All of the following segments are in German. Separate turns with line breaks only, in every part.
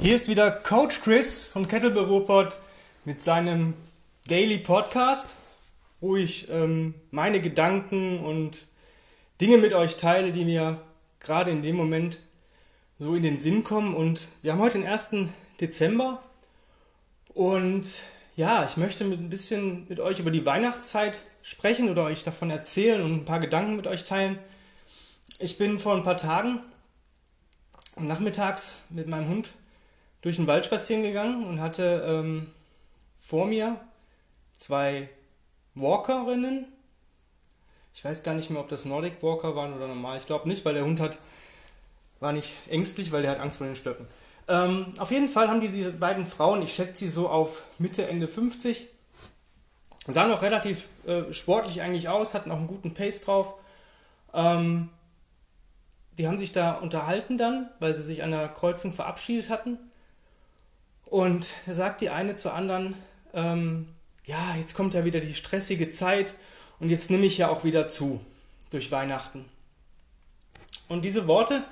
Hier ist wieder Coach Chris von Kettlebell Ruhrpott mit seinem Daily Podcast, wo ich ähm, meine Gedanken und Dinge mit euch teile, die mir gerade in dem Moment so in den Sinn kommen. Und wir haben heute den 1. Dezember und ja, ich möchte mit ein bisschen mit euch über die Weihnachtszeit sprechen oder euch davon erzählen und ein paar Gedanken mit euch teilen. Ich bin vor ein paar Tagen nachmittags mit meinem Hund durch den Wald spazieren gegangen und hatte ähm, vor mir zwei Walkerinnen. Ich weiß gar nicht mehr, ob das Nordic Walker waren oder normal. Ich glaube nicht, weil der Hund hat, war nicht ängstlich, weil der hat Angst vor den Stöcken. Ähm, auf jeden Fall haben diese beiden Frauen, ich schätze sie so auf Mitte, Ende 50, sahen auch relativ äh, sportlich eigentlich aus, hatten auch einen guten Pace drauf. Ähm, die haben sich da unterhalten dann, weil sie sich an der Kreuzung verabschiedet hatten. Und da sagt die eine zur anderen, ähm, ja, jetzt kommt ja wieder die stressige Zeit und jetzt nehme ich ja auch wieder zu durch Weihnachten. Und diese Worte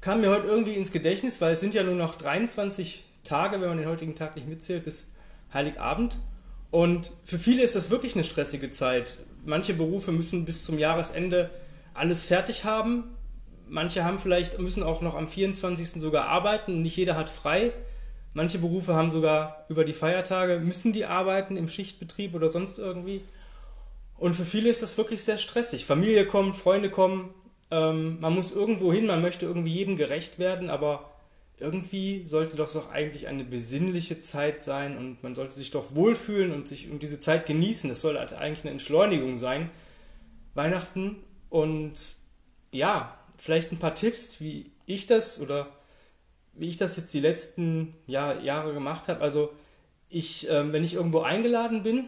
kamen mir heute irgendwie ins Gedächtnis, weil es sind ja nur noch 23 Tage, wenn man den heutigen Tag nicht mitzählt, bis Heiligabend. Und für viele ist das wirklich eine stressige Zeit. Manche Berufe müssen bis zum Jahresende alles fertig haben manche haben vielleicht, müssen auch noch am 24. sogar arbeiten nicht jeder hat frei. Manche Berufe haben sogar über die Feiertage, müssen die arbeiten im Schichtbetrieb oder sonst irgendwie. Und für viele ist das wirklich sehr stressig. Familie kommt, Freunde kommen, ähm, man muss irgendwo hin, man möchte irgendwie jedem gerecht werden, aber irgendwie sollte doch auch eigentlich eine besinnliche Zeit sein und man sollte sich doch wohlfühlen und sich und diese Zeit genießen. Es soll eigentlich eine Entschleunigung sein. Weihnachten und ja, vielleicht ein paar Tipps, wie ich das oder wie ich das jetzt die letzten Jahr, Jahre gemacht habe. Also ich, äh, wenn ich irgendwo eingeladen bin,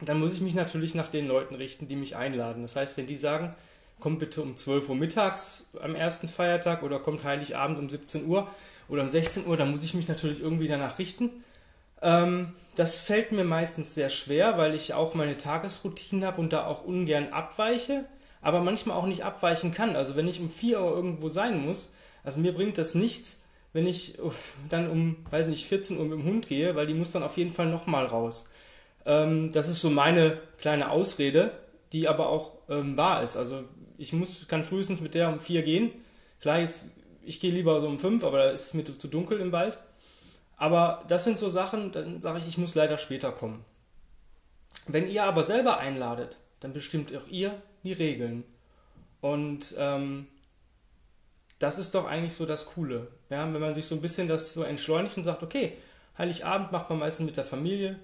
dann muss ich mich natürlich nach den Leuten richten, die mich einladen. Das heißt, wenn die sagen, kommt bitte um 12 Uhr mittags am ersten Feiertag oder kommt Heiligabend um 17 Uhr oder um 16 Uhr, dann muss ich mich natürlich irgendwie danach richten. Ähm, das fällt mir meistens sehr schwer, weil ich auch meine Tagesroutine habe und da auch ungern abweiche aber manchmal auch nicht abweichen kann. Also wenn ich um 4 Uhr irgendwo sein muss, also mir bringt das nichts, wenn ich dann um, weiß nicht, 14 Uhr mit dem Hund gehe, weil die muss dann auf jeden Fall nochmal raus. Ähm, das ist so meine kleine Ausrede, die aber auch ähm, wahr ist. Also ich muss, kann frühestens mit der um 4 gehen. Klar, jetzt, ich gehe lieber so um 5, aber da ist es mir zu dunkel im Wald. Aber das sind so Sachen, dann sage ich, ich muss leider später kommen. Wenn ihr aber selber einladet, dann bestimmt auch ihr die Regeln. Und ähm, das ist doch eigentlich so das Coole. Ja? Wenn man sich so ein bisschen das so entschleunigt und sagt, okay, Heiligabend macht man meistens mit der Familie.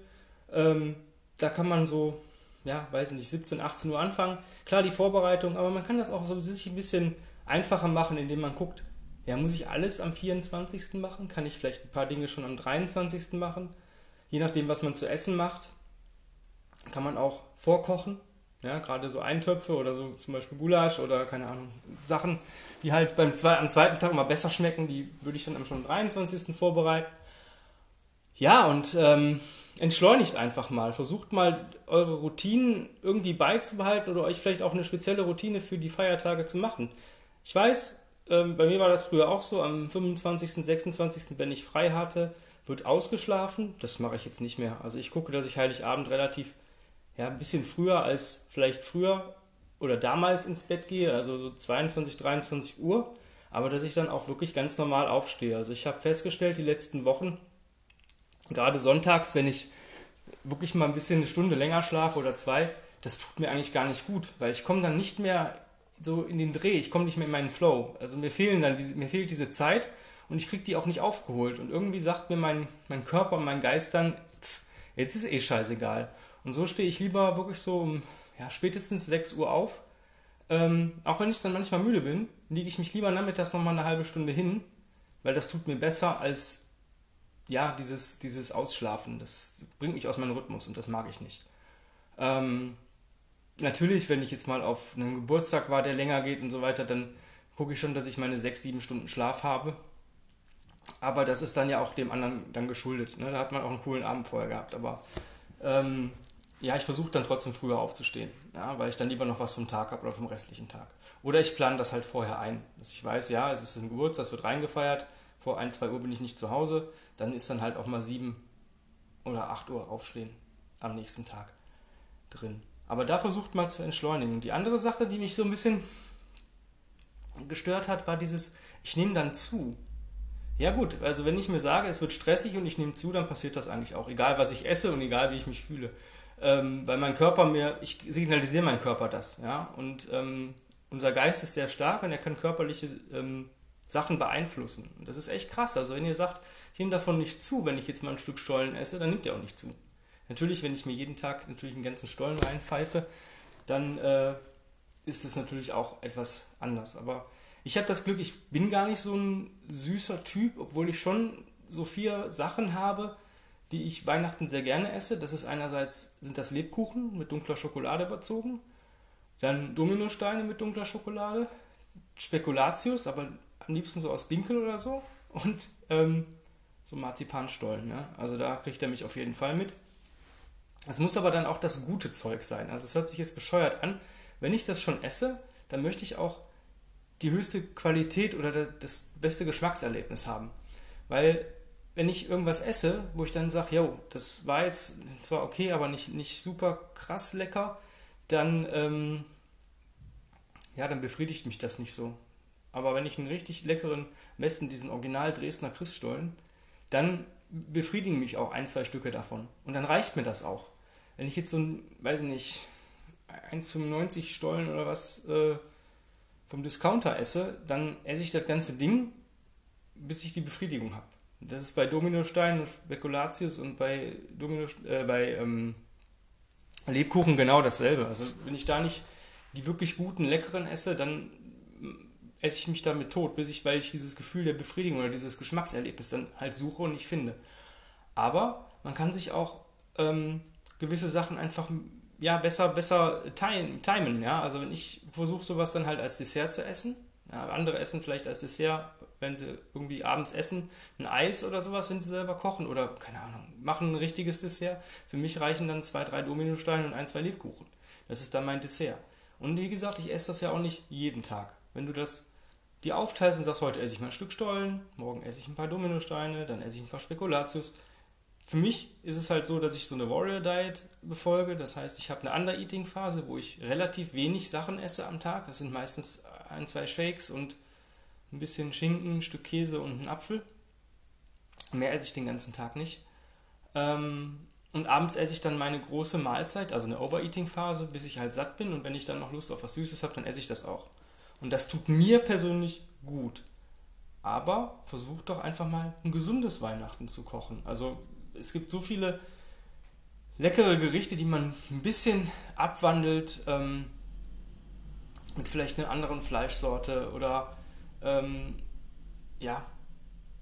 Ähm, da kann man so, ja, weiß nicht, 17, 18 Uhr anfangen. Klar, die Vorbereitung, aber man kann das auch so sich ein bisschen einfacher machen, indem man guckt, ja, muss ich alles am 24. machen? Kann ich vielleicht ein paar Dinge schon am 23. machen? Je nachdem, was man zu essen macht, kann man auch vorkochen. Ja, gerade so Eintöpfe oder so zum Beispiel Gulasch oder keine Ahnung, Sachen, die halt beim zwei, am zweiten Tag immer besser schmecken, die würde ich dann am schon 23. vorbereiten. Ja, und ähm, entschleunigt einfach mal. Versucht mal eure Routinen irgendwie beizubehalten oder euch vielleicht auch eine spezielle Routine für die Feiertage zu machen. Ich weiß, ähm, bei mir war das früher auch so, am 25., 26., wenn ich frei hatte, wird ausgeschlafen. Das mache ich jetzt nicht mehr. Also ich gucke, dass ich Heiligabend relativ ja, ein bisschen früher als vielleicht früher oder damals ins Bett gehe, also so 22, 23 Uhr, aber dass ich dann auch wirklich ganz normal aufstehe. Also ich habe festgestellt, die letzten Wochen, gerade sonntags, wenn ich wirklich mal ein bisschen eine Stunde länger schlafe oder zwei, das tut mir eigentlich gar nicht gut, weil ich komme dann nicht mehr so in den Dreh, ich komme nicht mehr in meinen Flow. Also mir fehlen dann, mir fehlt diese Zeit und ich kriege die auch nicht aufgeholt. Und irgendwie sagt mir mein, mein Körper und mein Geist dann, pff, jetzt ist eh scheißegal. Und so stehe ich lieber wirklich so um ja, spätestens 6 Uhr auf. Ähm, auch wenn ich dann manchmal müde bin, liege ich mich lieber nachmittags nochmal eine halbe Stunde hin, weil das tut mir besser als ja, dieses, dieses Ausschlafen. Das bringt mich aus meinem Rhythmus und das mag ich nicht. Ähm, natürlich, wenn ich jetzt mal auf einem Geburtstag war, der länger geht und so weiter, dann gucke ich schon, dass ich meine 6, 7 Stunden Schlaf habe. Aber das ist dann ja auch dem anderen dann geschuldet. Ne? Da hat man auch einen coolen Abend vorher gehabt. Aber ähm, ja, ich versuche dann trotzdem früher aufzustehen, ja, weil ich dann lieber noch was vom Tag habe oder vom restlichen Tag. Oder ich plane das halt vorher ein, dass ich weiß, ja, es ist ein Geburtstag, das wird reingefeiert, vor 1, 2 Uhr bin ich nicht zu Hause, dann ist dann halt auch mal 7 oder 8 Uhr aufstehen am nächsten Tag drin. Aber da versucht mal zu entschleunigen. Die andere Sache, die mich so ein bisschen gestört hat, war dieses, ich nehme dann zu. Ja gut, also wenn ich mir sage, es wird stressig und ich nehme zu, dann passiert das eigentlich auch. Egal, was ich esse und egal, wie ich mich fühle. Ähm, weil mein Körper mir, ich signalisiere meinem Körper das. Ja? Und ähm, unser Geist ist sehr stark und er kann körperliche ähm, Sachen beeinflussen. Und das ist echt krass. Also wenn ihr sagt, ich nehme davon nicht zu, wenn ich jetzt mal ein Stück Stollen esse, dann nimmt ihr auch nicht zu. Natürlich, wenn ich mir jeden Tag natürlich einen ganzen Stollen reinpfeife, dann äh, ist es natürlich auch etwas anders. Aber ich habe das Glück, ich bin gar nicht so ein süßer Typ, obwohl ich schon so vier Sachen habe, die ich Weihnachten sehr gerne esse. Das ist einerseits sind das Lebkuchen mit dunkler Schokolade überzogen, dann Dominosteine mit dunkler Schokolade, Spekulatius, aber am liebsten so aus Dinkel oder so und ähm, so Marzipanstollen. Ja? Also da kriegt er mich auf jeden Fall mit. Es muss aber dann auch das gute Zeug sein. Also es hört sich jetzt bescheuert an. Wenn ich das schon esse, dann möchte ich auch die höchste Qualität oder das beste Geschmackserlebnis haben. Weil wenn ich irgendwas esse, wo ich dann sage, jo, das war jetzt zwar okay, aber nicht, nicht super krass lecker, dann, ähm, ja, dann befriedigt mich das nicht so. Aber wenn ich einen richtig leckeren, messen diesen Original Dresdner Christstollen, dann befriedigen mich auch ein, zwei Stücke davon. Und dann reicht mir das auch. Wenn ich jetzt so ein, weiß ich nicht, 1,95 Stollen oder was äh, vom Discounter esse, dann esse ich das ganze Ding, bis ich die Befriedigung habe. Das ist bei Dominostein und Spekulatius und bei, Domino, äh, bei ähm, Lebkuchen genau dasselbe. Also wenn ich da nicht die wirklich guten, leckeren esse, dann esse ich mich damit tot, bis ich, weil ich dieses Gefühl der Befriedigung oder dieses Geschmackserlebnis dann halt suche und nicht finde. Aber man kann sich auch ähm, gewisse Sachen einfach ja, besser, besser timen, ja. Also wenn ich versuche sowas dann halt als Dessert zu essen, ja, andere essen vielleicht als Dessert, wenn sie irgendwie abends essen, ein Eis oder sowas, wenn sie selber kochen oder, keine Ahnung, machen ein richtiges Dessert. Für mich reichen dann zwei, drei Dominosteine und ein, zwei Lebkuchen. Das ist dann mein Dessert. Und wie gesagt, ich esse das ja auch nicht jeden Tag. Wenn du das die aufteilst und sagst, heute esse ich mal ein Stück Stollen, morgen esse ich ein paar Dominosteine, dann esse ich ein paar Spekulatius, für mich ist es halt so, dass ich so eine Warrior Diet befolge. Das heißt, ich habe eine Under-Eating-Phase, wo ich relativ wenig Sachen esse am Tag. Das sind meistens ein, zwei Shakes und ein bisschen Schinken, ein Stück Käse und ein Apfel. Mehr esse ich den ganzen Tag nicht. Ähm, und abends esse ich dann meine große Mahlzeit, also eine Overeating-Phase, bis ich halt satt bin. Und wenn ich dann noch Lust auf was Süßes habe, dann esse ich das auch. Und das tut mir persönlich gut. Aber versucht doch einfach mal ein gesundes Weihnachten zu kochen. Also es gibt so viele leckere Gerichte, die man ein bisschen abwandelt ähm, mit vielleicht einer anderen Fleischsorte oder ähm, ja,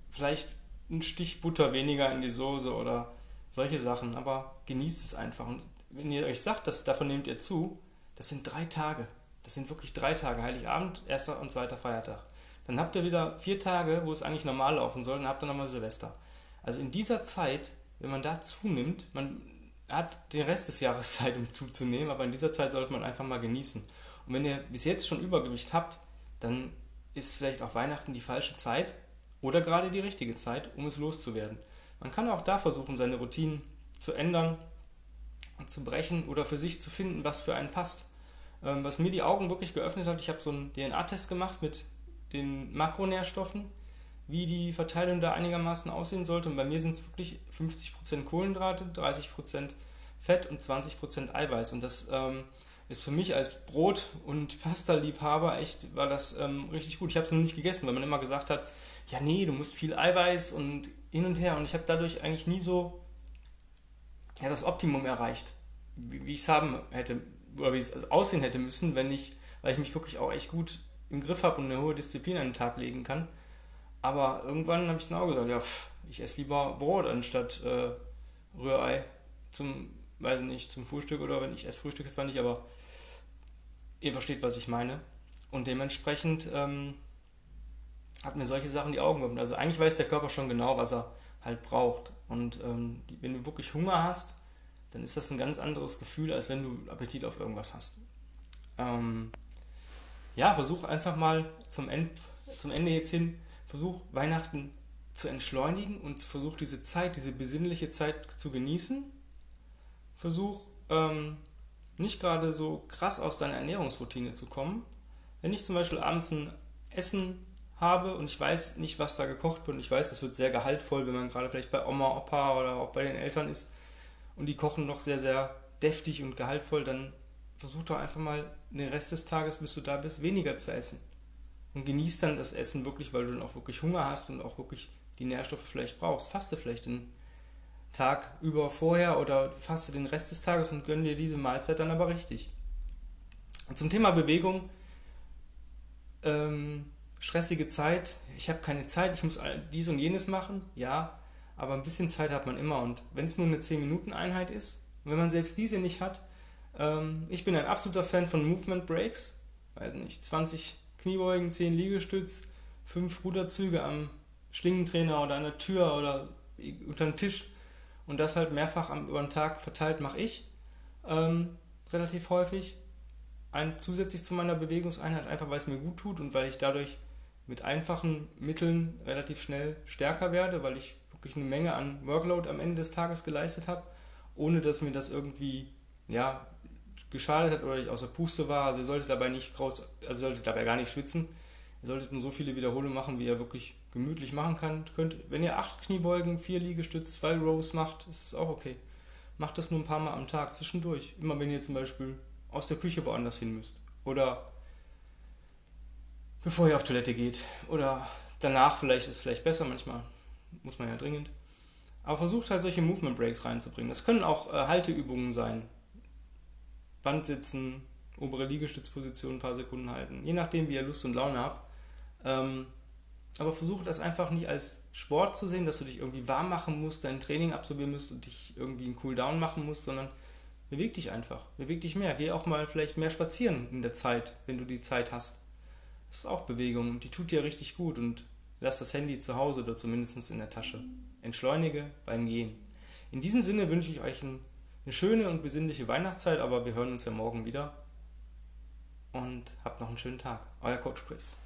vielleicht ein Stich Butter weniger in die Soße oder solche Sachen, aber genießt es einfach. Und wenn ihr euch sagt, dass davon nehmt ihr zu, das sind drei Tage. Das sind wirklich drei Tage, Heiligabend, erster und zweiter Feiertag. Dann habt ihr wieder vier Tage, wo es eigentlich normal laufen soll, dann habt ihr nochmal Silvester. Also in dieser Zeit wenn man da zunimmt, man hat den Rest des Jahres Zeit, um zuzunehmen, aber in dieser Zeit sollte man einfach mal genießen. Und wenn ihr bis jetzt schon Übergewicht habt, dann ist vielleicht auch Weihnachten die falsche Zeit oder gerade die richtige Zeit, um es loszuwerden. Man kann auch da versuchen, seine Routinen zu ändern, zu brechen oder für sich zu finden, was für einen passt. Ähm, was mir die Augen wirklich geöffnet hat, ich habe so einen DNA-Test gemacht mit den Makronährstoffen wie die Verteilung da einigermaßen aussehen sollte. Und bei mir sind es wirklich 50% Kohlenhydrate, 30% Fett und 20% Eiweiß. Und das ähm, ist für mich als Brot- und Pasta-Liebhaber echt, war das ähm, richtig gut. Ich habe es noch nicht gegessen, weil man immer gesagt hat, ja nee, du musst viel Eiweiß und hin und her. Und ich habe dadurch eigentlich nie so ja, das Optimum erreicht, wie, wie ich es haben hätte, oder wie es aussehen hätte müssen, wenn ich, weil ich mich wirklich auch echt gut im Griff habe und eine hohe Disziplin an den Tag legen kann. Aber irgendwann habe ich dann auch gesagt, ja, pff, ich esse lieber Brot anstatt äh, Rührei zum, weiß nicht, zum Frühstück oder wenn ich esse Frühstück zwar nicht, aber ihr versteht, was ich meine. Und dementsprechend ähm, hat mir solche Sachen die Augen geöffnet. Also eigentlich weiß der Körper schon genau, was er halt braucht. Und ähm, wenn du wirklich Hunger hast, dann ist das ein ganz anderes Gefühl, als wenn du Appetit auf irgendwas hast. Ähm, ja, versuch einfach mal zum, End, zum Ende jetzt hin versuch Weihnachten zu entschleunigen und versuch diese Zeit, diese besinnliche Zeit zu genießen. Versuch ähm, nicht gerade so krass aus deiner Ernährungsroutine zu kommen. Wenn ich zum Beispiel abends ein Essen habe und ich weiß nicht, was da gekocht wird und ich weiß, das wird sehr gehaltvoll, wenn man gerade vielleicht bei Oma, Opa oder auch bei den Eltern ist und die kochen noch sehr, sehr deftig und gehaltvoll, dann versuch doch einfach mal den Rest des Tages, bis du da bist, weniger zu essen. Und genieß dann das Essen wirklich, weil du dann auch wirklich Hunger hast und auch wirklich die Nährstoffe vielleicht brauchst. Faste vielleicht den Tag über vorher oder faste den Rest des Tages und gönn dir diese Mahlzeit dann aber richtig. Und zum Thema Bewegung, ähm, stressige Zeit, ich habe keine Zeit, ich muss dies und jenes machen, ja, aber ein bisschen Zeit hat man immer. Und wenn es nur eine 10-Minuten-Einheit ist, wenn man selbst diese nicht hat, ähm, ich bin ein absoluter Fan von Movement Breaks, weiß nicht, 20 Kniebeugen, 10 Liegestütz, 5 Ruderzüge am Schlingentrainer oder an der Tür oder unter dem Tisch und das halt mehrfach am, über den Tag verteilt mache ich ähm, relativ häufig. Ein, zusätzlich zu meiner Bewegungseinheit, einfach weil es mir gut tut und weil ich dadurch mit einfachen Mitteln relativ schnell stärker werde, weil ich wirklich eine Menge an Workload am Ende des Tages geleistet habe, ohne dass mir das irgendwie ja, geschadet hat oder ich außer Puste war. Also ihr solltet dabei nicht raus, also solltet dabei gar nicht schwitzen. Ihr solltet nur so viele Wiederholungen machen, wie ihr wirklich gemütlich machen könnt. Wenn ihr acht Kniebeugen, vier Liegestütze, zwei Rows macht, ist es auch okay. Macht das nur ein paar Mal am Tag zwischendurch. Immer wenn ihr zum Beispiel aus der Küche woanders hin müsst. Oder bevor ihr auf Toilette geht. Oder danach vielleicht ist es vielleicht besser manchmal. Muss man ja dringend. Aber versucht halt solche Movement Breaks reinzubringen. Das können auch äh, Halteübungen sein. Wand sitzen, obere Liegestützposition ein paar Sekunden halten. Je nachdem, wie ihr Lust und Laune habt. Ähm, aber versuche das einfach nicht als Sport zu sehen, dass du dich irgendwie warm machen musst, dein Training absolvieren musst und dich irgendwie einen Cooldown machen musst, sondern beweg dich einfach. Beweg dich mehr. Geh auch mal vielleicht mehr spazieren in der Zeit, wenn du die Zeit hast. Das ist auch Bewegung und die tut dir richtig gut und lass das Handy zu Hause oder zumindest in der Tasche. Entschleunige beim Gehen. In diesem Sinne wünsche ich euch eine schöne und besinnliche Weihnachtszeit, aber wir hören uns ja morgen wieder. Und habt noch einen schönen Tag. Euer Coach Chris.